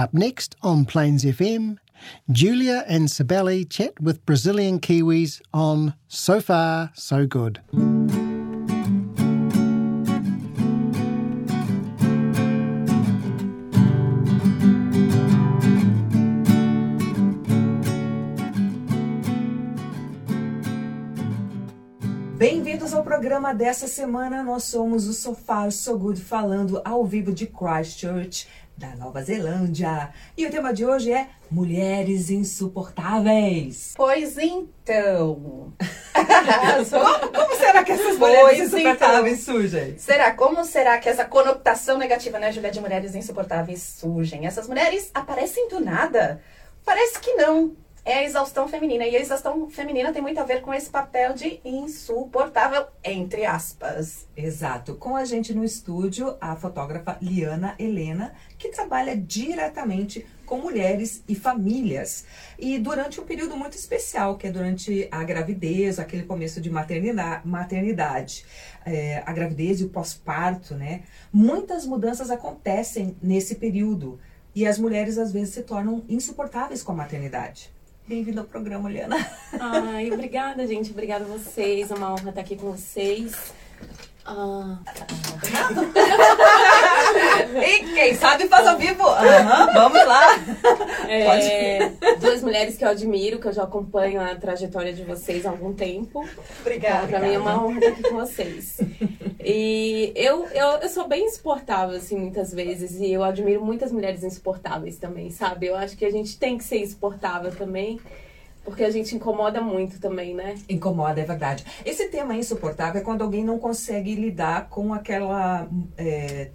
Up next on Plains FM, Julia and Sibeli chat with Brazilian Kiwis on So Far, So Good. Bem-vindos ao programa dessa semana. Nós somos o Sofá So Good falando ao vivo de Christchurch, da Nova Zelândia. E o tema de hoje é Mulheres Insuportáveis. Pois então. como, como, será que essas mulheres pois insuportáveis então. surgem? Será? Como será que essa conotação negativa, né, Julia, de mulheres insuportáveis surgem? Essas mulheres aparecem do nada? Parece que não é a exaustão feminina. E a exaustão feminina tem muito a ver com esse papel de insuportável, entre aspas. Exato. Com a gente no estúdio, a fotógrafa Liana Helena, que trabalha diretamente com mulheres e famílias. E durante um período muito especial, que é durante a gravidez, aquele começo de maternidade, maternidade é, a gravidez e o pós-parto, né? Muitas mudanças acontecem nesse período. E as mulheres às vezes se tornam insuportáveis com a maternidade. Bem-vindo ao programa, Liana. Ai, obrigada, gente. Obrigada a vocês. É uma honra estar aqui com vocês. Ah, tá. e quem sabe faz ao vivo. Uhum, vamos lá. É, duas mulheres que eu admiro, que eu já acompanho a trajetória de vocês há algum tempo. Obrigada. Então, pra mim é uma honra estar aqui com vocês. E eu, eu, eu sou bem insuportável, assim, muitas vezes. E eu admiro muitas mulheres insuportáveis também, sabe? Eu acho que a gente tem que ser insuportável também. Porque a gente incomoda muito também, né? Incomoda, é verdade. Esse tema insuportável é quando alguém não consegue lidar com aquela. É,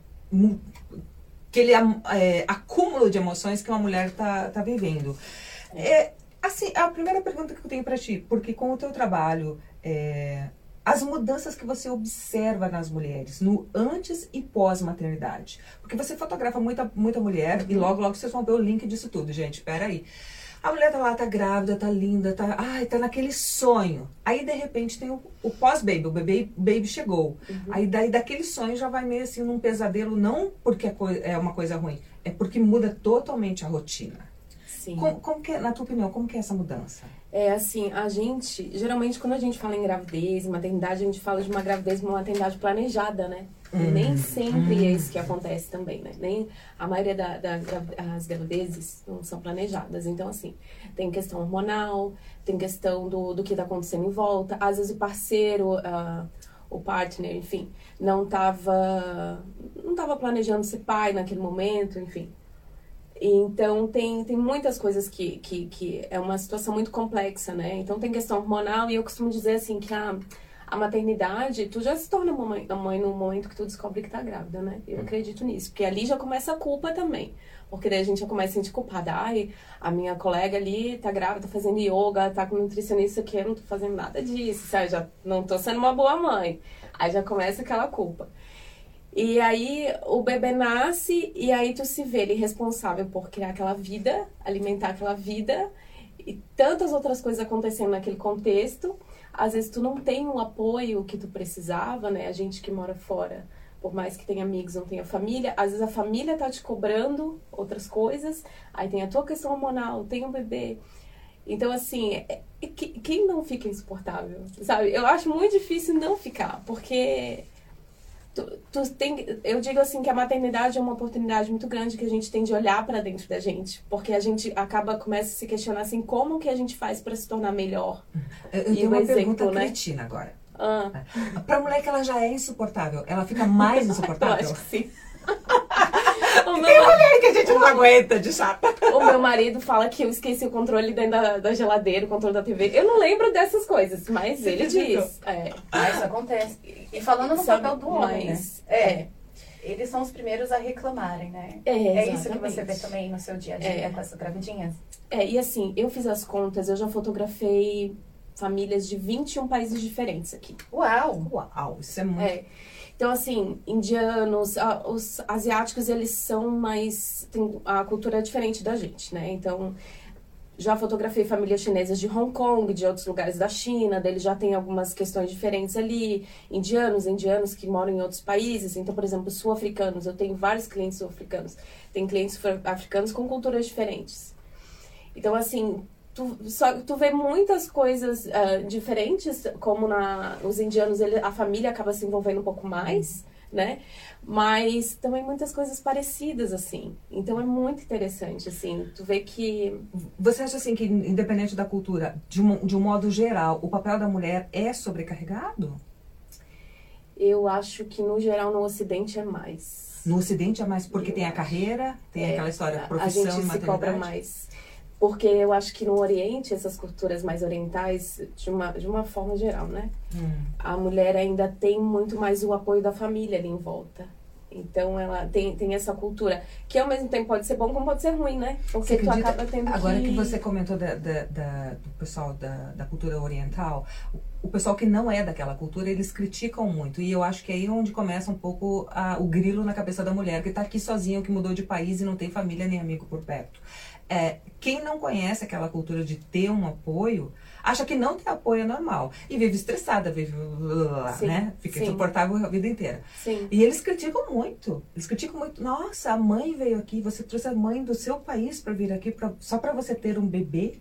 aquele é, acúmulo de emoções que uma mulher tá, tá vivendo. É, assim, a primeira pergunta que eu tenho para ti, porque com o teu trabalho, é, as mudanças que você observa nas mulheres, no antes e pós-maternidade. Porque você fotografa muita, muita mulher uhum. e logo, logo vocês vão ver o link disso tudo, gente. Pera aí. A mulher tá lá, tá grávida, tá linda, tá, ai, tá naquele sonho. Aí, de repente, tem o, o pós-baby, o bebê baby chegou. Uhum. Aí, daí, daquele sonho já vai meio assim num pesadelo, não porque é, é uma coisa ruim, é porque muda totalmente a rotina. Sim. Como, como que é, na tua opinião, como que é essa mudança? É assim, a gente, geralmente quando a gente fala em gravidez, maternidade, a gente fala de uma gravidez, uma maternidade planejada, né? Hum, nem sempre hum. é isso que acontece também, né? Nem a maioria das da, da, gravidezes não são planejadas. Então, assim, tem questão hormonal, tem questão do, do que está acontecendo em volta. Às vezes o parceiro, uh, o partner, enfim, não estava não tava planejando ser pai naquele momento, enfim. Então, tem, tem muitas coisas que, que, que é uma situação muito complexa, né? Então, tem questão hormonal e eu costumo dizer assim que a a maternidade, tu já se torna mãe, mãe no momento que tu descobre que tá grávida, né? Eu acredito nisso. Porque ali já começa a culpa também. Porque daí a gente já começa a sentir culpada. Ai, a minha colega ali tá grávida, tá fazendo yoga, tá com nutricionista que eu não tô fazendo nada disso, sabe? Já não tô sendo uma boa mãe. Aí já começa aquela culpa. E aí o bebê nasce e aí tu se vê ele responsável por criar aquela vida, alimentar aquela vida e tantas outras coisas acontecendo naquele contexto às vezes tu não tem o apoio que tu precisava, né? A gente que mora fora, por mais que tenha amigos, não tenha família, às vezes a família tá te cobrando outras coisas, aí tem a tua questão hormonal, tem um bebê. Então, assim, é, quem não fica insuportável, sabe? Eu acho muito difícil não ficar, porque Tu, tu tem, eu digo assim que a maternidade é uma oportunidade muito grande que a gente tem de olhar para dentro da gente, porque a gente acaba começa a se questionar assim como que a gente faz para se tornar melhor. Eu, eu tenho uma exemplo, pergunta né? cretina agora. Ah. Para mulher que ela já é insuportável, ela fica mais insuportável? eu acho que sim. o meu... Tem mulher que a gente não aguenta de chata. O meu marido fala que eu esqueci o controle dentro da, da geladeira, o controle da TV. Eu não lembro dessas coisas, mas Você ele diz. É. Ah, isso acontece. E falando no Sabe, papel do homem, mas, né? É. é. Eles são os primeiros a reclamarem, né? É, é isso que você vê também no seu dia a dia é. com essas gravidinhas? É, e assim, eu fiz as contas, eu já fotografei famílias de 21 países diferentes aqui. Uau! Uau, isso é muito. É. Então, assim, indianos, os asiáticos, eles são mais. A cultura é diferente da gente, né? Então, já fotografei famílias chinesas de Hong Kong, de outros lugares da China, deles já tem algumas questões diferentes ali, indianos, indianos que moram em outros países, então, por exemplo, sul-africanos, eu tenho vários clientes sul-africanos, tem clientes africanos com culturas diferentes. Então, assim, tu, só, tu vê muitas coisas uh, diferentes, como na, os indianos, ele, a família acaba se envolvendo um pouco mais, né? Mas também muitas coisas parecidas, assim. Então é muito interessante, assim. Tu vê que... Você acha, assim, que independente da cultura, de um, de um modo geral, o papel da mulher é sobrecarregado? Eu acho que, no geral, no Ocidente é mais. No Ocidente é mais porque Eu tem a carreira, tem é, aquela história, profissão, A gente se cobra mais. Porque eu acho que no Oriente, essas culturas mais orientais, de uma, de uma forma geral, né? Hum. A mulher ainda tem muito mais o apoio da família ali em volta. Então ela tem, tem essa cultura, que ao mesmo tempo pode ser bom como pode ser ruim, né? Porque tu acaba tendo Agora que... que você comentou da, da, da, do pessoal da, da cultura oriental, o, o pessoal que não é daquela cultura, eles criticam muito. E eu acho que é aí onde começa um pouco a, o grilo na cabeça da mulher, que está aqui sozinha, que mudou de país e não tem família nem amigo por perto. É, quem não conhece aquela cultura de ter um apoio, acha que não ter apoio é normal. E vive estressada, vive. Sim, né? Fica sim. insuportável a vida inteira. Sim. E eles criticam muito. Eles criticam muito. Nossa, a mãe veio aqui, você trouxe a mãe do seu país para vir aqui pra, só para você ter um bebê.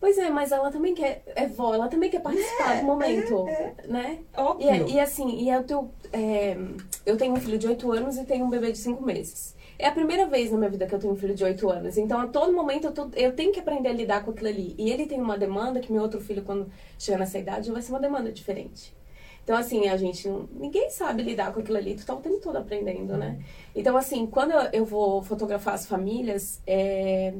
Pois é, mas ela também quer, é vó, ela também quer participar é, do momento, é, é. né? Óbvio. E, e, assim, e é o teu, é, eu tenho um filho de 8 anos e tenho um bebê de 5 meses. É a primeira vez na minha vida que eu tenho um filho de 8 anos. Então, a todo momento, eu, tô, eu tenho que aprender a lidar com aquilo ali. E ele tem uma demanda que meu outro filho, quando chegar nessa idade, vai ser uma demanda diferente. Então, assim, a gente Ninguém sabe lidar com aquilo ali, tu tá o tempo todo aprendendo, né? Então, assim, quando eu, eu vou fotografar as famílias, é,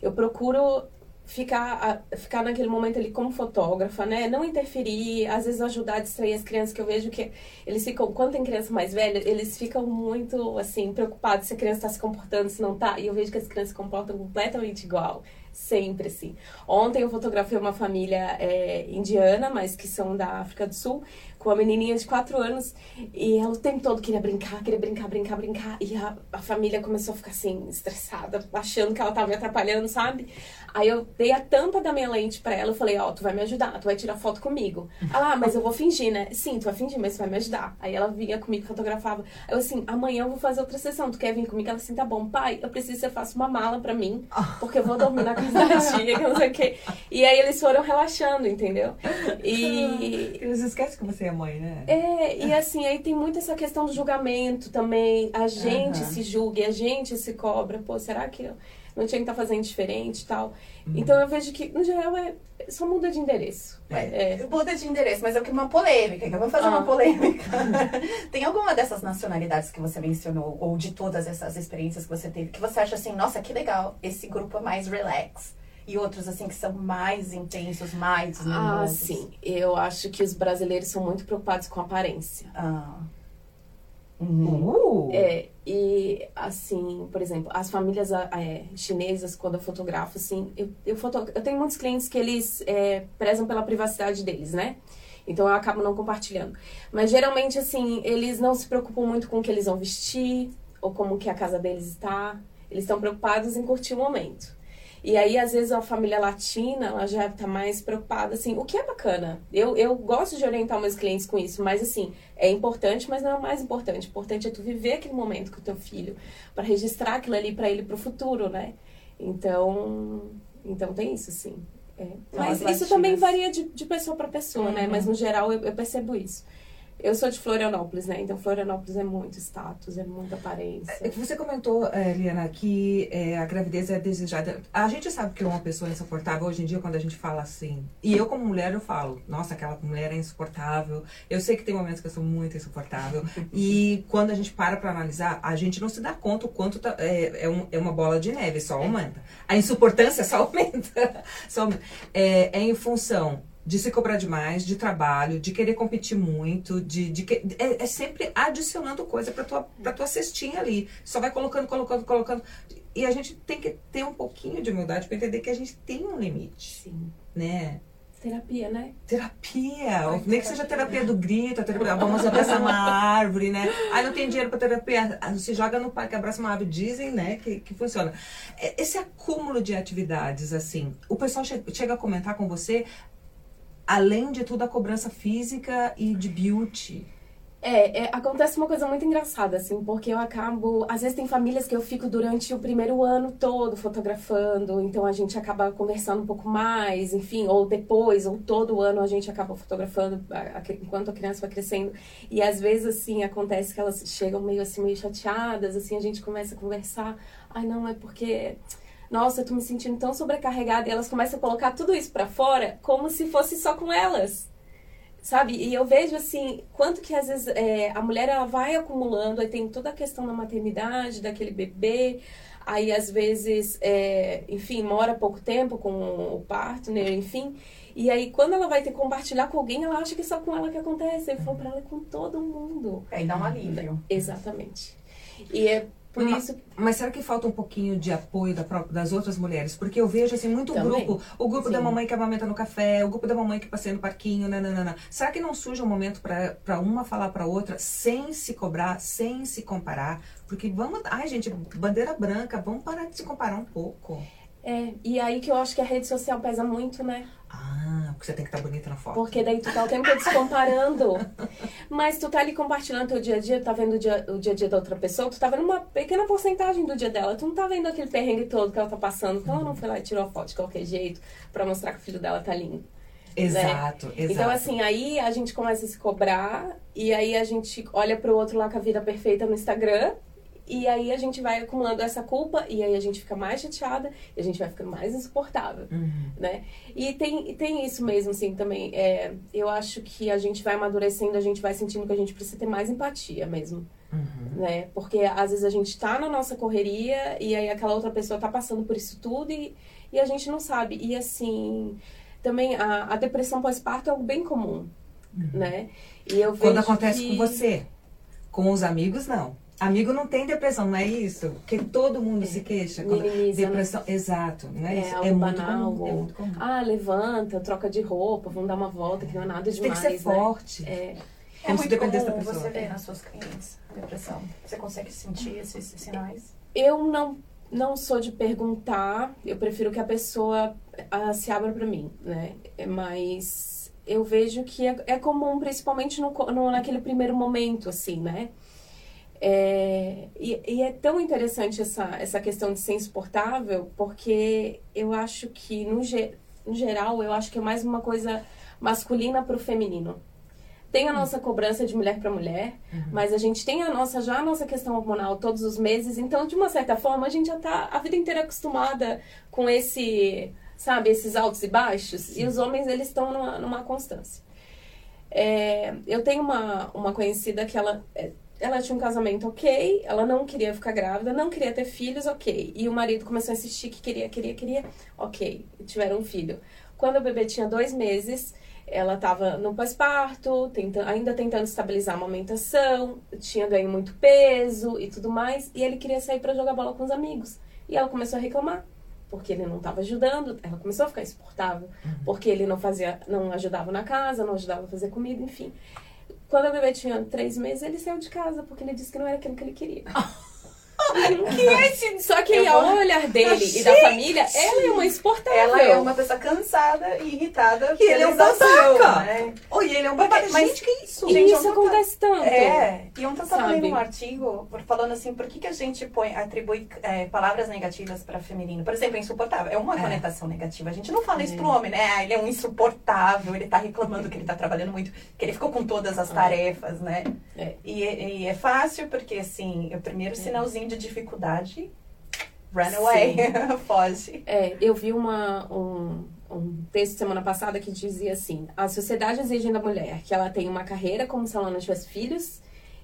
eu procuro ficar, ficar naquele momento ali como fotógrafa, né? Não interferir, às vezes ajudar a distrair as crianças, que eu vejo que eles ficam, quando tem criança mais velha, eles ficam muito, assim, preocupados se a criança está se comportando, se não tá. E eu vejo que as crianças se comportam completamente igual. Sempre, assim. Ontem eu fotografei uma família é, indiana, mas que são da África do Sul com uma menininha de 4 anos e ela o tempo todo queria brincar, queria brincar, brincar, brincar. E a, a família começou a ficar assim, estressada, achando que ela tava me atrapalhando, sabe? Aí eu dei a tampa da minha lente pra ela, eu falei, ó, oh, tu vai me ajudar, tu vai tirar foto comigo. Ela, ah, mas eu vou fingir, né? Sim, tu vai fingir, mas tu vai me ajudar. Aí ela vinha comigo, fotografava. Eu assim, amanhã eu vou fazer outra sessão, tu quer vir comigo? Ela assim, tá bom, pai, eu preciso que você faça uma mala pra mim, porque eu vou dormir na casa da tia, que não sei o quê. E aí eles foram relaxando, entendeu? E... Eles esquecem que você é mãe, né? É, e assim, aí tem muito essa questão do julgamento também. A gente uhum. se julga e a gente se cobra. Pô, será que eu não tinha que estar tá fazendo diferente e tal? Uhum. Então eu vejo que, no geral, é só muda de endereço. É. é. Muda de endereço, mas é uma polêmica, que eu vou fazer ah. uma polêmica. tem alguma dessas nacionalidades que você mencionou, ou de todas essas experiências que você teve, que você acha assim, nossa, que legal, esse grupo é mais relax? E outros assim que são mais intensos, mais Ah, sim. Eu acho que os brasileiros são muito preocupados com a aparência. Ah. Uhum. É, e assim, por exemplo, as famílias é, chinesas, quando eu fotografo, assim, eu, eu, eu tenho muitos clientes que eles é, prezam pela privacidade deles, né? Então eu acabo não compartilhando. Mas geralmente, assim, eles não se preocupam muito com o que eles vão vestir ou como que a casa deles está. Eles estão preocupados em curtir o momento. E aí, às vezes, a família latina, ela já tá mais preocupada, assim, o que é bacana. Eu, eu gosto de orientar meus clientes com isso, mas, assim, é importante, mas não é o mais importante. O importante é tu viver aquele momento com o teu filho, para registrar aquilo ali para ele pro futuro, né? Então, então tem isso, sim. É. Mas isso também varia de, de pessoa para pessoa, uhum. né? Mas, no geral, eu, eu percebo isso. Eu sou de Florianópolis, né? Então Florianópolis é muito status, é muita aparência. É, você comentou, é, Liana, que é, a gravidez é desejada. A gente sabe que uma pessoa é insuportável hoje em dia quando a gente fala assim. E eu, como mulher, eu falo, nossa, aquela mulher é insuportável. Eu sei que tem momentos que eu sou muito insuportável. e quando a gente para pra analisar, a gente não se dá conta o quanto tá, é, é, um, é, uma bola de neve, só aumenta. A insuportância só aumenta. só aumenta. É, é em função de se cobrar demais, de trabalho, de querer competir muito, de, de que, é, é, sempre adicionando coisa para tua para tua cestinha ali. Só vai colocando, colocando, colocando. E a gente tem que ter um pouquinho de humildade para entender que a gente tem um limite, Sim. né? Terapia, né? Terapia, Ai, nem que seja terapia do grito, terapia, vamos abraçar uma árvore, né? Aí não tem dinheiro para terapia, se joga no parque, abraça uma árvore, dizem, né, que, que funciona. Esse acúmulo de atividades, assim, o pessoal chega a comentar com você, além de tudo, a cobrança física e de beauty. É, é, acontece uma coisa muito engraçada, assim, porque eu acabo. Às vezes tem famílias que eu fico durante o primeiro ano todo fotografando, então a gente acaba conversando um pouco mais, enfim, ou depois, ou todo ano a gente acaba fotografando enquanto a criança vai crescendo. E às vezes, assim, acontece que elas chegam meio assim, meio chateadas, assim, a gente começa a conversar. Ai, não, é porque nossa, eu tô me sentindo tão sobrecarregada. E elas começam a colocar tudo isso para fora como se fosse só com elas sabe? E eu vejo assim, quanto que às vezes é, a mulher ela vai acumulando, aí tem toda a questão da maternidade, daquele bebê, aí às vezes, é, enfim, mora pouco tempo com o partner, enfim. E aí, quando ela vai ter que compartilhar com alguém, ela acha que é só com ela que acontece. Eu falo pra ela, é com todo mundo. Aí dá um alívio. Exatamente. E é por mas, isso. Mas será que falta um pouquinho de apoio da, das outras mulheres? Porque eu vejo assim muito Também. grupo, o grupo Sim. da mamãe que amamenta no café, o grupo da mamãe que passeia no parquinho, nananana. Será que não surge um momento para uma falar para outra sem se cobrar, sem se comparar? Porque vamos, ai gente, bandeira branca, vamos parar de se comparar um pouco. É, e aí que eu acho que a rede social pesa muito, né? Ah, porque você tem que estar tá bonita na foto. Porque daí tu tá o tempo todo se comparando. Mas tu tá ali compartilhando teu dia a dia, tá vendo o dia, o dia a dia da outra pessoa, tu tá vendo uma pequena porcentagem do dia dela. Tu não tá vendo aquele perrengue todo que ela tá passando, porque ela não foi lá e tirou a foto de qualquer jeito pra mostrar que o filho dela tá lindo. Exato, né? exato. Então, assim, aí a gente começa a se cobrar e aí a gente olha pro outro lá com a vida perfeita no Instagram e aí a gente vai acumulando essa culpa e aí a gente fica mais chateada e a gente vai ficando mais insuportável, uhum. né? E tem, tem isso mesmo, assim, também. É, eu acho que a gente vai amadurecendo, a gente vai sentindo que a gente precisa ter mais empatia mesmo. Uhum. Né? Porque às vezes a gente tá na nossa correria e aí aquela outra pessoa tá passando por isso tudo e, e a gente não sabe. E assim, também a, a depressão pós-parto é algo bem comum, uhum. né? E eu Quando acontece que... com você, com os amigos, não. Amigo não tem depressão, não é isso? Porque todo mundo é. se queixa. Minimiza, né? depressão, né? exato, não é, é isso? É muito, comum, é muito comum. Ah, levanta, troca de roupa, vamos dar uma volta, que não é nada demais. Tem que ser né? forte. É. É muito comum da pessoa. você ver nas suas clientes depressão. Você consegue sentir esses sinais? Eu não não sou de perguntar, eu prefiro que a pessoa uh, se abra para mim, né? Mas eu vejo que é, é comum, principalmente no, no, naquele primeiro momento, assim, né? É, e, e, é tão interessante essa, essa questão de ser insuportável, porque eu acho que, no, ge, no geral, eu acho que é mais uma coisa masculina para o feminino. Tem a nossa cobrança de mulher para mulher, uhum. mas a gente tem a nossa já a nossa questão hormonal todos os meses, então de uma certa forma a gente já está a vida inteira acostumada com esse, sabe, esses altos e baixos, Sim. e os homens eles estão numa, numa constância. É, eu tenho uma, uma conhecida que ela é, ela tinha um casamento ok, ela não queria ficar grávida, não queria ter filhos, ok. E o marido começou a insistir que queria, queria, queria, ok. Tiveram um filho. Quando o bebê tinha dois meses, ela estava no pós-parto, tenta, ainda tentando estabilizar a amamentação, tinha ganho muito peso e tudo mais, e ele queria sair para jogar bola com os amigos. E ela começou a reclamar, porque ele não estava ajudando, ela começou a ficar insuportável, uhum. porque ele não fazia, não ajudava na casa, não ajudava a fazer comida, enfim. Quando a bebê tinha três meses, ele saiu de casa, porque ele disse que não era aquilo que ele queria. que é esse... Só que ao olhar dele e da família, ela é uma exportável. Ela é uma pessoa cansada e irritada. E ele é um babaca. Né? Ele é um babaca. Mas, gente, que isso? E gente, isso acontece tanto. É. E ontem eu tava lendo um artigo falando assim, por que, que a gente põe, atribui é, palavras negativas para feminino? Por exemplo, insuportável. É uma é. conotação negativa. A gente não fala é. isso pro homem, né? Ah, ele é um insuportável, ele tá reclamando que ele tá trabalhando muito, que ele ficou com todas as é. tarefas, né? É. E, e, é fácil porque, assim, o primeiro sinalzinho de dificuldade, run away, foge. É, eu vi uma, um, um texto semana passada que dizia assim: a sociedade exige da mulher que ela tenha uma carreira como se ela não tivesse filhos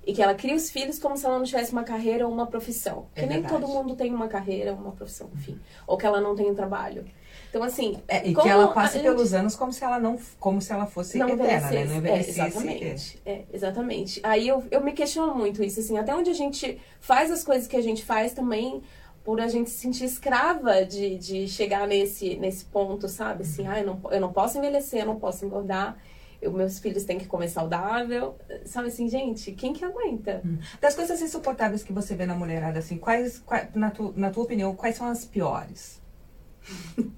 e que ela crie os filhos como se ela não tivesse uma carreira ou uma profissão. É que nem todo mundo tem uma carreira ou uma profissão, enfim. Ou que ela não tem um trabalho. Então, assim. É, e que ela passe pelos anos como se ela não como se ela fosse não eterna, né? Não envelhecesse. É, exatamente. É. exatamente. Aí eu, eu me questiono muito isso, assim, até onde a gente faz as coisas que a gente faz também por a gente se sentir escrava de, de chegar nesse, nesse ponto, sabe? Assim, ah, eu não, eu não posso envelhecer, eu não posso engordar, eu, meus filhos têm que comer saudável. Sabe assim, gente, quem que aguenta? Das coisas insuportáveis que você vê na mulherada, assim, quais, quais na, tu, na tua opinião, quais são as piores?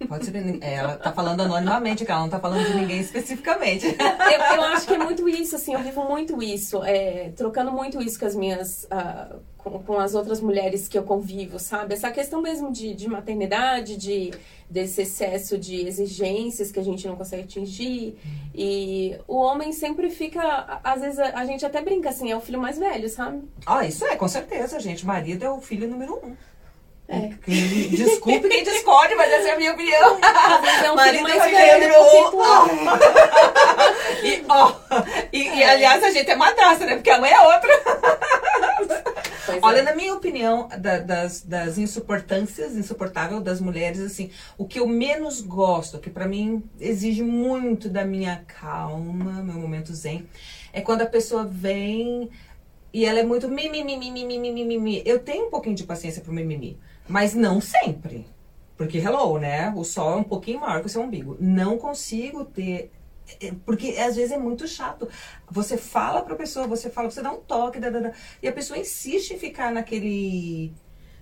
Pode ser. é, Ela tá falando anonimamente, que ela não tá falando de ninguém especificamente. Eu, eu acho que é muito isso, assim, eu vivo muito isso, é, trocando muito isso com as minhas. ah, com, com as outras mulheres que eu convivo, sabe? Essa questão mesmo de, de maternidade, de, desse excesso de exigências que a gente não consegue atingir. E o homem sempre fica. Às vezes a, a gente até brinca assim, é o filho mais velho, sabe? Ah, isso é, com certeza, gente. Marido é o filho número um. É. Quem- Desculpe quem discorde, mas essa é a minha opinião. É é número um. percentual. E, ó, e, e, aliás, a gente é madrasta, né? Porque a mãe é outra. Pois Olha, é. na minha opinião, da- das, das insuportâncias, insuportável das mulheres, assim, o que eu menos gosto, que pra mim exige muito da minha calma, meu momento zen, é quando a pessoa vem e ela é muito mimimi, mimimi, mimimi. Eu tenho um pouquinho de paciência pro mimimi, mas não sempre. Porque, hello, né? O sol é um pouquinho maior que o seu umbigo. Não consigo ter. é, Porque às vezes é muito chato. Você fala pra pessoa, você fala, você dá um toque, dá, dá, dá, e a pessoa insiste em ficar naquele.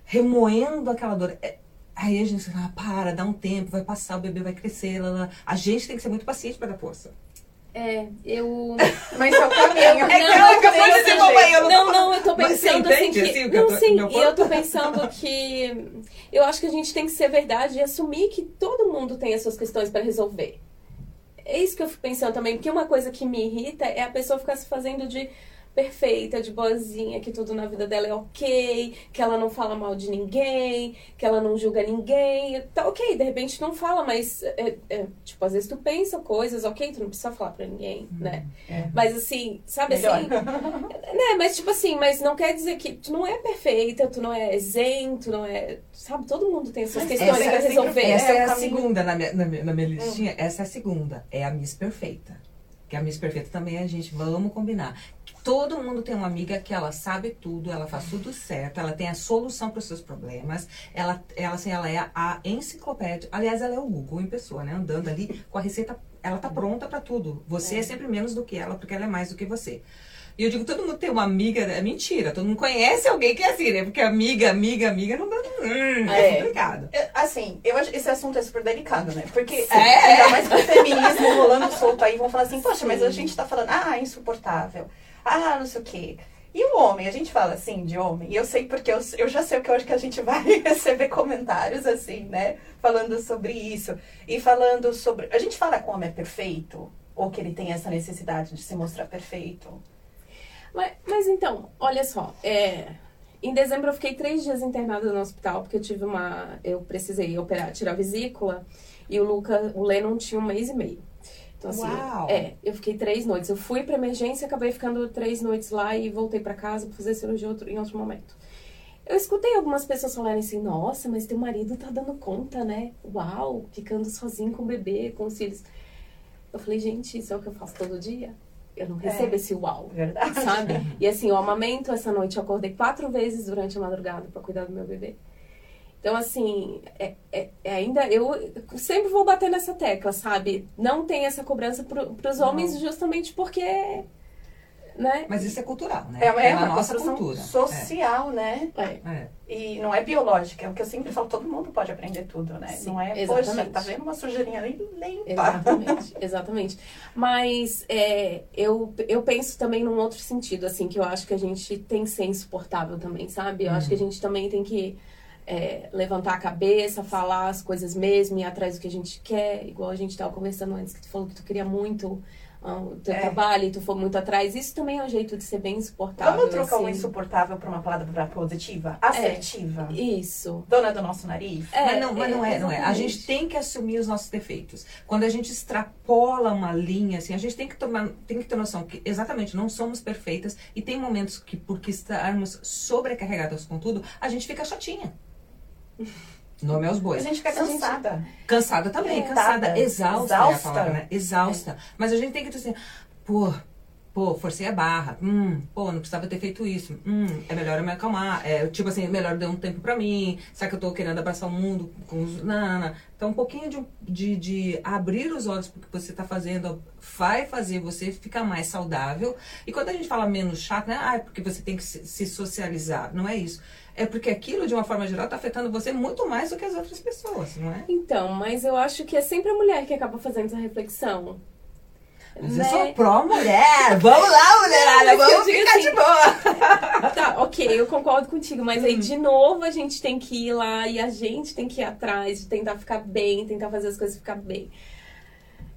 remoendo aquela dor. É, Aí a gente fala, ah, para, dá um tempo, vai passar, o bebê vai crescer. Lá, lá. A gente tem que ser muito paciente pra dar força. É, eu. Mas é o caminho. É que ela acabou de mamãe, eu Não, não, eu tô pensando assim que. assim, não, tô- sim, e eu tô pensando que. Eu acho que a gente tem que ser verdade e assumir que todo mundo tem as suas questões pra resolver. É isso que eu fico pensando também, porque uma coisa que me irrita é a pessoa ficar se fazendo de perfeita, de boazinha, que tudo na vida dela é ok, que ela não fala mal de ninguém, que ela não julga ninguém. Tá ok, de repente não fala, mas, é, é, tipo, às vezes tu pensa coisas, ok, tu não precisa falar pra ninguém, né? É. Mas assim, sabe Melhor. assim? Né, mas tipo assim, mas não quer dizer que tu não é perfeita, tu não é zen, tu não é. Sabe, todo mundo tem as suas questões essa pra é resolver. Essa é a caminho. segunda na minha, na minha, na minha listinha. Essa é a segunda. É a Miss Perfeita. Que a Miss Perfeita também é a gente, vamos combinar. Todo mundo tem uma amiga que ela sabe tudo, ela faz tudo certo, ela tem a solução para os seus problemas. Ela, ela, assim, ela é a enciclopédia. Aliás, ela é o Google em pessoa, né? Andando ali com a receita, ela tá pronta para tudo. Você é. sempre menos do que ela, porque ela é mais do que você. E eu digo, todo mundo tem uma amiga, é mentira, todo mundo conhece alguém que é assim, né? Porque amiga, amiga, amiga não dá. Hum, é, É. complicado. É, Assim, eu acho esse assunto é super delicado, né? Porque É. ainda mais com o feminismo rolando solto aí, vão falar assim, poxa, mas a gente tá falando, ah, insuportável, ah, não sei o quê. E o homem, a gente fala assim de homem, e eu sei porque eu, eu já sei o que eu acho que a gente vai receber comentários assim, né? Falando sobre isso. E falando sobre. A gente fala que o homem é perfeito? Ou que ele tem essa necessidade de se mostrar perfeito? Mas, mas então, olha só, é, em dezembro eu fiquei três dias internada no hospital, porque eu tive uma. Eu precisei operar, tirar a vesícula, e o Luca, o Lennon tinha um mês e meio. Então, assim, Uau! é, eu fiquei três noites. Eu fui pra emergência, acabei ficando três noites lá e voltei pra casa pra fazer cirurgia outro, em outro momento. Eu escutei algumas pessoas falarem assim, nossa, mas teu marido tá dando conta, né? Uau, ficando sozinho com o bebê, com os filhos. Eu falei, gente, isso é o que eu faço todo dia? Eu não recebo esse uau Verdade. sabe? E assim, o amamento, essa noite eu acordei quatro vezes durante a madrugada pra cuidar do meu bebê. Então, assim, é, é- é ainda eu sempre vou bater nessa tecla, sabe? Não tem essa cobrança pro, pros homens justamente porque, né? Mas isso é cultural, né? É, é na uma nossa cultura. social, né? É. É. É. E não é biológica, é o que eu sempre falo, todo mundo pode aprender tudo, né? Sim, não é, exatamente. poxa, tá vendo uma sujeirinha ali? Limpa. Exatamente, exatamente. Mas é, eu, eu penso também num outro sentido, assim, que eu acho que a gente tem que ser insuportável também, sabe? Eu acho que a gente também tem que é, levantar a cabeça, falar as coisas mesmo, ir atrás do que a gente quer, igual a gente tava conversando antes, que tu falou que tu queria muito ah, o teu É. trabalho e tu foi muito atrás. Isso também é um jeito de ser bem insuportável. Vamos trocar o assim. insuportável por uma palavra positiva? Assertiva. Isso. Dona do nosso nariz. É, mas não, mas não é, não é. A gente tem que assumir os nossos defeitos. Quando a gente extrapola uma linha, assim, a gente tem que tomar, tem que ter noção que exatamente não somos perfeitas e tem momentos que, porque estarmos sobrecarregadas com tudo, a gente fica chatinha. Nome aos A bois. gente fica cansada. Cansada também, Irritada, cansada, exausta, é a exausta. palavra, né? Exausta. Mas a gente tem que assim, pô, pô, forcei a barra. Hum, pô, não precisava ter feito isso. Hum, é melhor eu me acalmar. É, tipo assim, melhor dar um tempo pra mim. Será que eu tô querendo abraçar o mundo com os. Não, não, não. Então, um pouquinho de, de, de abrir os olhos pro que você tá fazendo vai fazer você ficar mais saudável. E quando a gente fala menos chato, né? Ah, é porque você tem que se, se socializar. Não é isso. É porque aquilo, de uma forma geral, tá afetando você muito mais do que as outras pessoas, não é? Então, mas eu acho que é sempre a mulher que acaba fazendo essa reflexão. Mas né? eu sou pró-mulher. Vamos lá, mulherada. Vamos ficar assim- de boa. Tá, ok, eu concordo contigo, mas aí de novo a gente tem que ir lá e a gente tem que ir atrás de tentar ficar bem, tentar fazer as coisas ficar bem.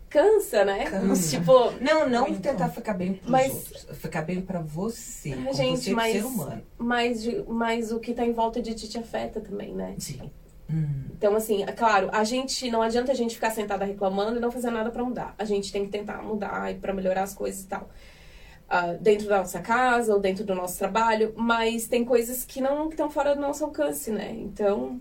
Cansa, né? Cansa. Tipo, Não, não Muito. tentar ficar bem pros Mas- outros. Ficar bem pra você. Gente, você, mas, ser humano. mas, mas o que tá em volta de ti te afeta também, né? Sim. Hum. Então, assim, é claro, a gente não adianta a gente ficar sentada reclamando e não fazer nada pra mudar. A gente tem que tentar mudar e pra melhorar as coisas e tal. Ah, dentro da nossa casa ou dentro do nosso trabalho, mas tem coisas que não estão fora do nosso alcance, né? Então,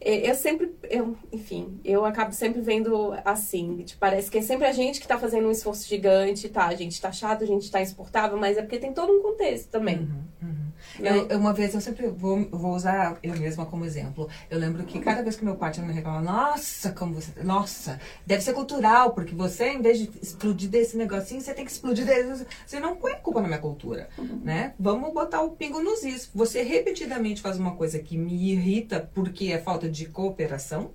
é, eu sempre, eu, enfim, eu acabo sempre vendo assim, tipo, parece que é sempre a gente que tá fazendo um esforço gigante, tá? A gente tá chato, a gente tá insuportável, mas é porque tem todo um contexto também. Uhum, uhum. Né? Eu, eu- uma vez, eu sempre vou, vou usar eu mesma como exemplo. Eu lembro que cada vez que meu pai tinha me reclamar, nossa, como você. Nossa, deve ser cultural, porque você, em vez de explodir desse negocinho, você tem que explodir desse. Você não põe culpa na minha cultura, né? Vamos botar o pingo nos is. Você repetidamente faz uma coisa que me irrita porque é falta de cooperação.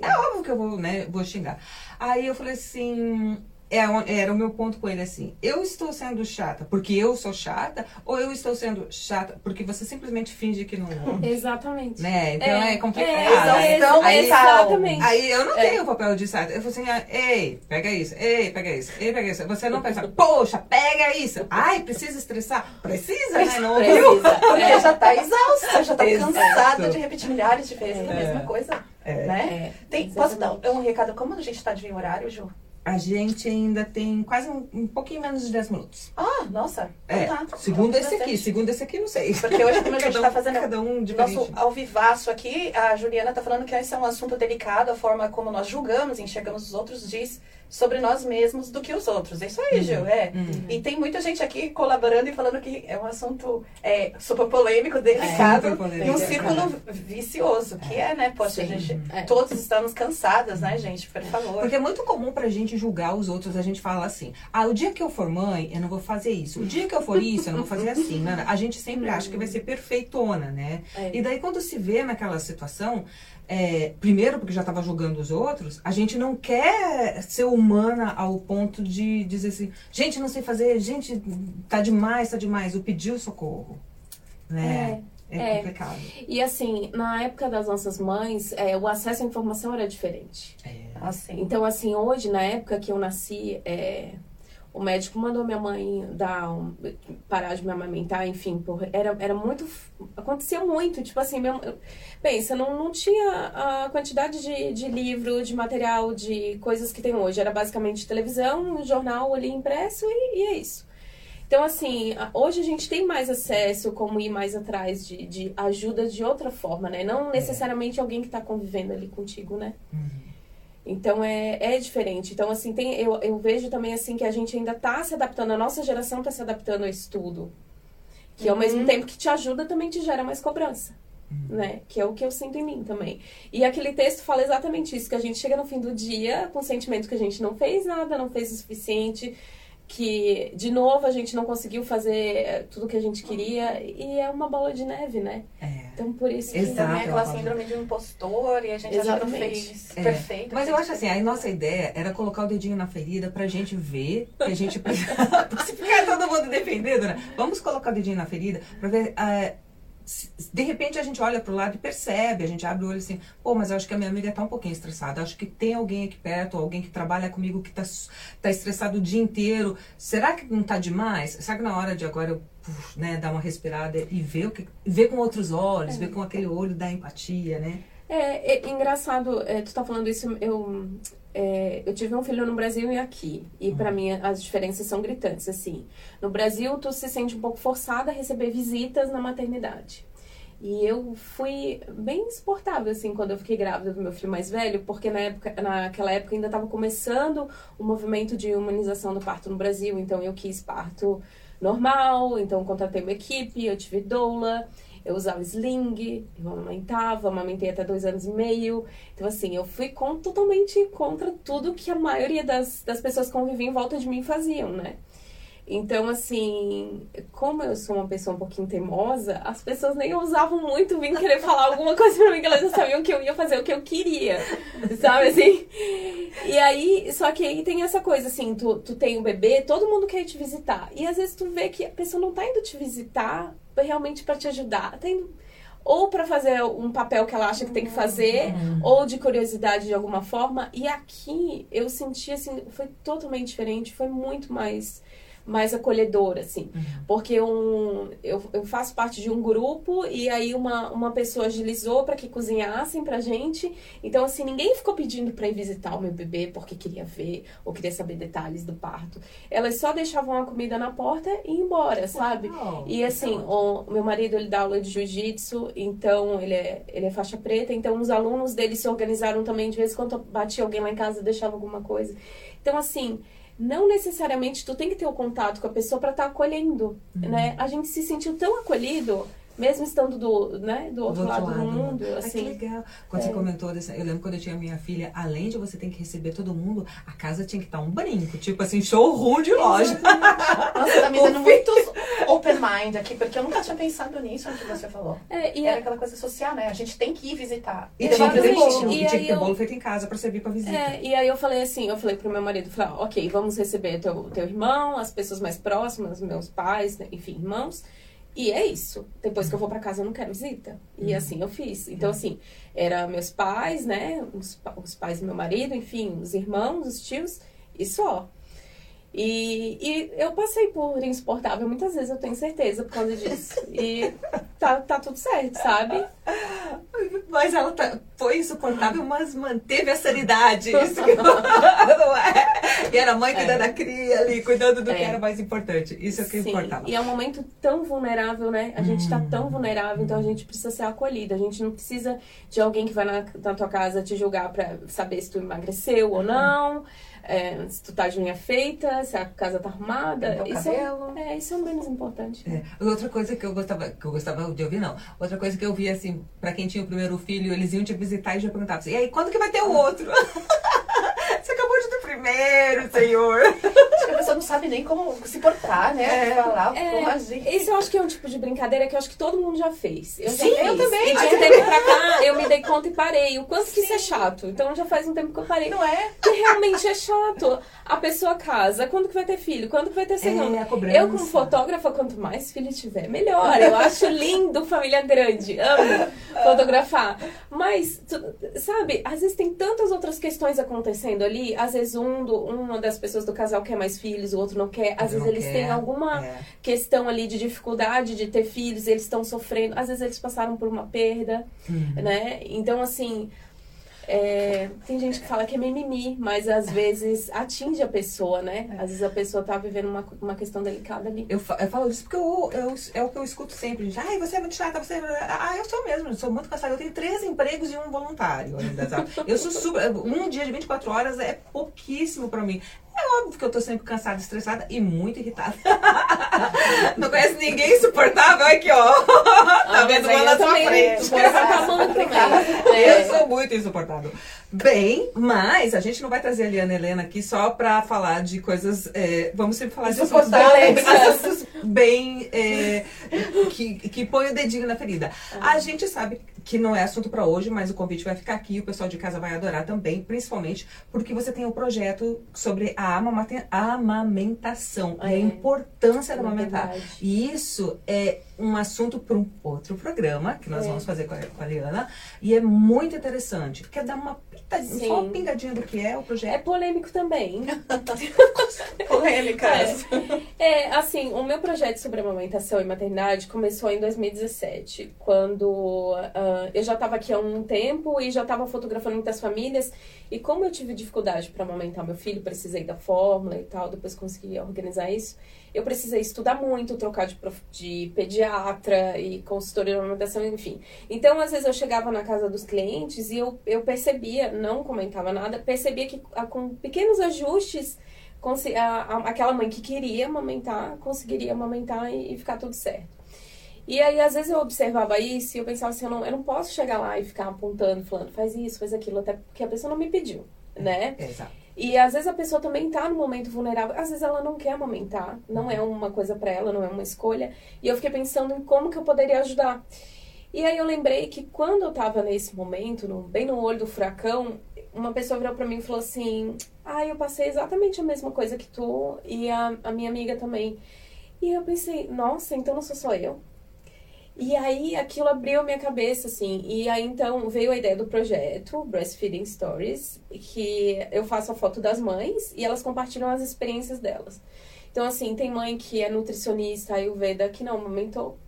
É óbvio que eu vou, né, vou xingar. Aí eu falei assim, é, era o meu ponto com ele assim, eu estou sendo chata porque eu sou chata ou eu estou sendo chata porque você simplesmente finge que não Exatamente. né? Então é, complicado. é, Então, aí, exatamente. aí eu não É. tenho o papel de chata. Eu falei assim, ah, ei, pega isso, ei, pega isso, ei, pega isso. Você não pensa, poxa, pega isso. Ai, precisa estressar? Precisa, né? Não ouviu? Precisa. Porque É. já tá exausta, já tá Exato. cansada de repetir milhares de vezes a É. mesma coisa. É. Né? É, Tem, posso dar um recado? Como a gente tá de horário, Ju? A gente ainda tem quase um, um pouquinho menos de 10 minutos. Ah, nossa. É, Então tá. segundo esse aqui, segundo esse aqui, não sei. Porque hoje, como a gente tá um- fazendo cada um diferente. nosso ao vivaço aqui, a Juliana tá falando que esse é um assunto delicado, a forma como nós julgamos, enxergamos os outros, diz sobre nós mesmos do que os outros. É isso aí, Gil, é. Uhum. E tem muita gente aqui colaborando e falando que é um assunto é, super polêmico, delicado Super polêmico, e um é círculo vicioso, que é, né? Poxa, a Sim. gente, É. todos estamos cansadas, né, gente? Por favor. Porque é muito comum pra gente julgar os outros, a gente fala assim, ah, o dia que eu for mãe, eu não vou fazer isso. O dia que eu for isso, eu não vou fazer assim. Né? A gente sempre acha que vai ser perfeitona, né? É. E daí quando se vê naquela situação, é, primeiro porque já estava julgando os outros, a gente não quer ser humana ao ponto de dizer assim, gente, não sei fazer, gente, tá demais, tá demais. O pedir socorro, né? É, é. complicado. E assim, na época das nossas mães, é, o acesso à informação era diferente. É. Assim. Então, assim, hoje, na época que eu nasci, é, o médico mandou minha mãe dar um- parar de me amamentar, enfim, por, era, era muito. Acontecia muito. Tipo assim, meu, eu- pensa, não, não tinha a quantidade de, de livro, de material, de coisas que tem hoje. Era basicamente televisão, jornal ali impresso e, e é isso. Então, assim, hoje a gente tem mais acesso, como ir mais atrás de, de ajuda de outra forma, né? Não necessariamente alguém que está convivendo ali contigo, né? Então é, é diferente. Então, assim, tem, eu, eu vejo também assim que a gente ainda tá se adaptando, a nossa geração tá se adaptando a isso tudo. Que ao mesmo tempo que te ajuda, também te gera mais cobrança. Né? Que é o que eu sinto em mim também. E aquele texto fala exatamente isso, que a gente chega no fim do dia com o sentimento que a gente não fez nada, não fez o suficiente, que de novo a gente não conseguiu fazer eh, tudo que a gente queria, e é uma bola de neve, né? É. Então por isso que Exato. Também aquela ela síndrome de um impostor e a gente acha que fez É. perfeito. Mas eu acho assim, a nossa ideia era colocar o dedinho na ferida pra gente ver que a gente se ficar todo mundo defendendo, né? Vamos colocar o dedinho na ferida pra ver. se- de repente a gente olha pro lado e percebe, a gente abre o olho assim, pô, mas eu acho que a minha amiga tá um pouquinho estressada. Acho que tem alguém aqui perto, alguém que trabalha comigo que tá, s- tá estressado o dia inteiro. Será que não tá demais? Será que na hora de agora eu puf, né, dar uma respirada e ver, o que, ver com outros olhos, ver com aquele olho da empatia, né? É, é engraçado, é, tu tá falando isso, eu, é, eu tive um filho no Brasil e aqui. E pra mim as diferenças são gritantes, assim. No Brasil, tu se sente um pouco forçada a receber visitas na maternidade. E eu fui bem insuportável, assim, quando eu fiquei grávida do meu filho mais velho, porque na época, naquela época ainda estava começando o movimento de humanização do parto no Brasil, então eu quis parto normal, então contratei uma equipe, eu tive doula, eu usava sling, eu amamentava, amamentei até dois anos e meio. Então, assim, eu fui com, totalmente contra tudo que a maioria das, das pessoas que conviviam em volta de mim faziam, né? Então, assim, como eu sou uma pessoa um pouquinho teimosa, as pessoas nem ousavam muito vir querer falar alguma coisa pra mim, que elas já sabiam que eu ia fazer o que eu queria, sabe assim? E aí, só que aí tem essa coisa, assim, tu, tu tem um bebê, todo mundo quer te visitar. E às vezes tu vê que a pessoa não tá indo te visitar realmente para te ajudar, indo ou para fazer um papel que ela acha que tem que fazer, uhum. ou de curiosidade de alguma forma. E aqui eu senti assim, foi totalmente diferente, foi muito mais mais acolhedora, assim. Uhum. Porque um, eu, eu faço parte de um grupo e aí uma, uma pessoa agilizou para que cozinhassem pra gente. Então, assim, ninguém ficou pedindo para ir visitar o meu bebê porque queria ver ou queria saber detalhes do parto. Elas só deixavam a comida na porta e ir embora, sabe? Uau, e assim, o, o meu marido, ele dá aula de jiu-jitsu, então ele é, ele é faixa preta, então os alunos dele se organizaram também, de vez em quando batia alguém lá em casa, deixava alguma coisa. Então, assim, não necessariamente tu tem que ter o contato com a pessoa para estar tá acolhendo, uhum. né? A gente se sentiu tão acolhido mesmo estando do, né, do outro, do outro lado, lado, do mundo. Assim. Ai, que legal. Quando é. você comentou dessa, eu lembro quando eu tinha minha filha, além de você ter que receber todo mundo, a casa tinha que estar um brinco, tipo assim, showroom de loja. Nossa, tá me dando muitos open mind aqui, porque eu nunca tinha pensado nisso que você falou. É, e Era é... aquela coisa social, né? A gente tem que ir visitar. E, e tinha que ter bolo, e, e tinha que ter eu... bolo feito em casa pra servir pra visita. É, e aí eu falei assim, eu falei pro meu marido, falei, ok, vamos receber teu, teu irmão, as pessoas mais próximas, meus pais, né, enfim, irmãos. E é isso. Depois que eu vou para casa, eu não quero visita. E uhum. assim eu fiz. Então, assim, era meus pais, né? Os, os pais do meu marido, enfim, os irmãos, os tios, e só. E, e eu passei por insuportável muitas vezes, eu tenho certeza, por causa disso. E tá, tá tudo certo, sabe? Mas ela tá, foi insuportável, mas manteve a sanidade. Isso que não é. E era mãe cuidando é. da cria ali, cuidando do é. que era mais importante. Isso é o que Sim. importava. E é um momento tão vulnerável, né? A gente hum. tá tão vulnerável, então a gente precisa ser acolhida. A gente não precisa de alguém que vai na, na tua casa te julgar pra saber se tu emagreceu ou não é, se tu tá de unha feita, se a casa tá arrumada. Isso é, é, isso é o menos importante. É. Outra coisa que eu gostava, que eu gostava de ouvir, não. Outra coisa que eu vi, assim, pra quem tinha o primeiro filho, eles iam te visitar e já perguntavam assim, e aí, quando que vai ter o outro? Você acabou de ter primeiro, senhor. Acho que a pessoa não sabe nem como se portar, né? É, Falar, é, como agir. Esse eu acho que é um tipo de brincadeira que eu acho que todo mundo já fez. Eu Sim, já eu também. E de um tempo pra cá, eu me dei conta e parei. O quanto Sim. que isso é chato. Então já faz um tempo que eu parei. Não é? Que realmente é chato. A pessoa casa, quando que vai ter filho? Quando que vai ter segundo? É, eu, como fotógrafa, quanto mais filho tiver, melhor. Eu acho lindo família grande. Amo fotografar. Mas, tu, sabe, às vezes tem tantas outras questões acontecendo ali. Às vezes um do, uma das pessoas do casal quer mais filhos, o outro não quer. Às vezes eles quer. têm alguma é. questão ali de dificuldade de ter filhos, eles estão sofrendo. Às vezes eles passaram por uma perda, uhum. né? Então, assim é, tem gente que fala que é mimimi, mas às vezes atinge a pessoa, né? É. Às vezes a pessoa tá vivendo uma, uma questão delicada ali. Eu, eu falo isso porque eu, eu, é o que eu escuto sempre. Gente, Ai, você é muito chata, você é... Ah, eu sou mesmo, eu sou muito cansada. Eu tenho três empregos e um voluntário ainda, sabe? Eu sou super... Um dia de 24 horas é pouquíssimo pra mim. É óbvio que eu tô sempre cansada, estressada e muito irritada. Não conhece ninguém insuportável aqui, ó. tá ah, vendo uma na sua frente. É. Eu sou muito insuportável. Bem, mas a gente não vai trazer a Liana Helena aqui só pra falar de coisas. É, vamos sempre falar de assuntos bem, bem é, que, que põe o dedinho na ferida. A ah. gente sabe que não é assunto para hoje, mas o convite vai ficar aqui. O pessoal de casa vai adorar também, principalmente porque você tem um projeto sobre a amamentação, é. a importância da é amamentar. E isso é um assunto para um outro programa que nós é. vamos fazer com a, com a Liana. E é muito interessante. Quer dar uma pitadinha, só uma pingadinha do que é o projeto? É polêmico também. Polêmicas. É. é, assim, o meu projeto sobre amamentação e maternidade começou em 2017, quando. Uh, uh, eu já estava aqui há um tempo e já estava fotografando muitas famílias. E como eu tive dificuldade para amamentar meu filho, precisei da fórmula e tal, depois consegui organizar isso. Eu precisei estudar muito, trocar de, prof, de pediatra e consultoria de amamentação, enfim. Então, às vezes eu chegava na casa dos clientes e eu, eu percebia, não comentava nada, percebia que a, com pequenos ajustes, a, a, aquela mãe que queria amamentar, conseguiria amamentar e, e ficar tudo certo. E aí, às vezes, eu observava isso e eu pensava assim, eu não, eu não posso chegar lá e ficar apontando, falando, faz isso, faz aquilo, até porque a pessoa não me pediu, né? Exato. E às vezes a pessoa também tá no momento vulnerável, às vezes ela não quer amamentar, não é uma coisa para ela, não é uma escolha. E eu fiquei pensando em como que eu poderia ajudar. E aí eu lembrei que quando eu tava nesse momento, no, bem no olho do furacão, uma pessoa virou para mim e falou assim: Ah, eu passei exatamente a mesma coisa que tu e a, a minha amiga também. E eu pensei: Nossa, então não sou só eu. E aí aquilo abriu minha cabeça, assim. E aí então veio a ideia do projeto Breastfeeding Stories, que eu faço a foto das mães e elas compartilham as experiências delas. Então, assim, tem mãe que é nutricionista ayurveda que não amamentou.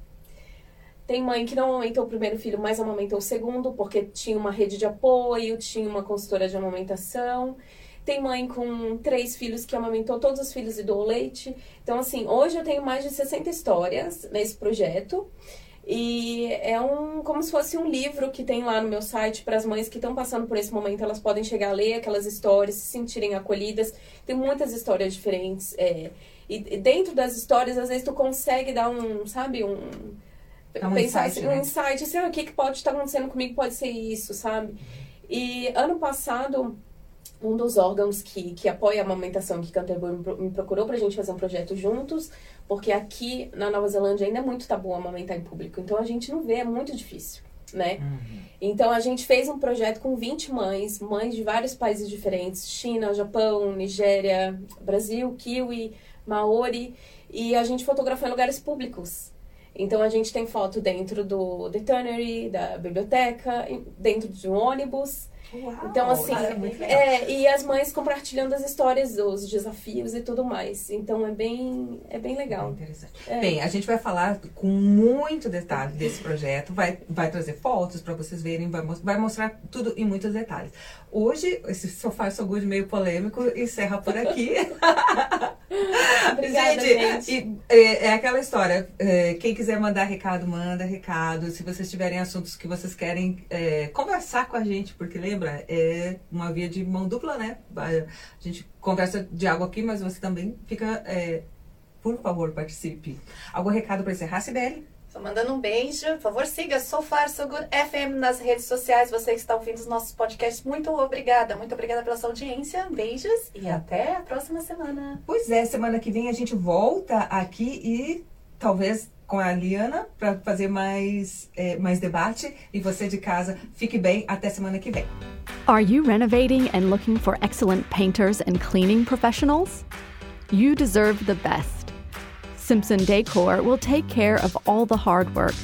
Tem mãe que não amamentou o primeiro filho, mas amamentou o segundo, porque tinha uma rede de apoio, tinha uma consultora de amamentação. Tem mãe com três filhos que amamentou todos os filhos e doou leite. Então, assim, hoje eu tenho mais de 60 histórias nesse projeto. E é um como se fosse um livro que tem lá no meu site para as mães que estão passando por esse momento, elas podem chegar a ler aquelas histórias, se sentirem acolhidas. Tem muitas histórias diferentes. É, e dentro das histórias, às vezes tu consegue dar um, sabe, um é um pensar insight, assim, né? um insight, assim, ah, o que, que pode estar acontecendo comigo, pode ser isso, sabe? E ano passado, um dos órgãos que, que apoia a amamentação que Canterbury me procurou para a gente fazer um projeto juntos, porque aqui na Nova Zelândia ainda é muito tabu amamentar em público, então a gente não vê, é muito difícil, né? Uhum. Então a gente fez um projeto com 20 mães, mães de vários países diferentes, China, Japão, Nigéria, Brasil, Kiwi, Maori, e a gente fotografou em lugares públicos. Então a gente tem foto dentro do The Tannery, da biblioteca, dentro de um ônibus. Uau, então, assim, é, é, e as mães compartilhando as histórias, os desafios e tudo mais. Então é bem, é bem legal. Bem interessante. É. Bem, a gente vai falar com muito detalhe desse projeto, vai, vai trazer fotos para vocês verem, vai, vai mostrar tudo em muitos detalhes. Hoje, esse sofá so good meio polêmico encerra por aqui. Obrigada, gente. gente. E, é, é, aquela história. É, quem quiser mandar recado, manda recado. Se vocês tiverem assuntos que vocês querem é, conversar com a gente, porque lembra, é uma via de mão dupla, né? A gente conversa de algo aqui, mas você também fica. É, por favor, participe. Algum recado para encerrar, Sibeli? Só mandando um beijo. Por favor, siga So Far So Good FM nas redes sociais. Você que está ouvindo os nossos podcasts, muito obrigada. Muito obrigada pela sua audiência. Beijos e até a próxima semana. Pois é, semana que vem a gente volta aqui e talvez com a Liana para fazer mais, é, mais debate. E você de casa, fique bem. Até semana que vem. Are you renovating and looking for excellent painters and cleaning professionals? You deserve the best. Simpson Decor will take care of all the hard work.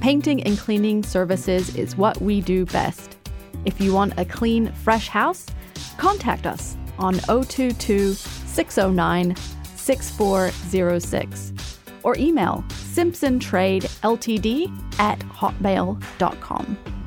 Painting and cleaning services is what we do best. If you want a clean, fresh house, contact us on 022 609 6406 or email simpsontradeltd at hotmail.com.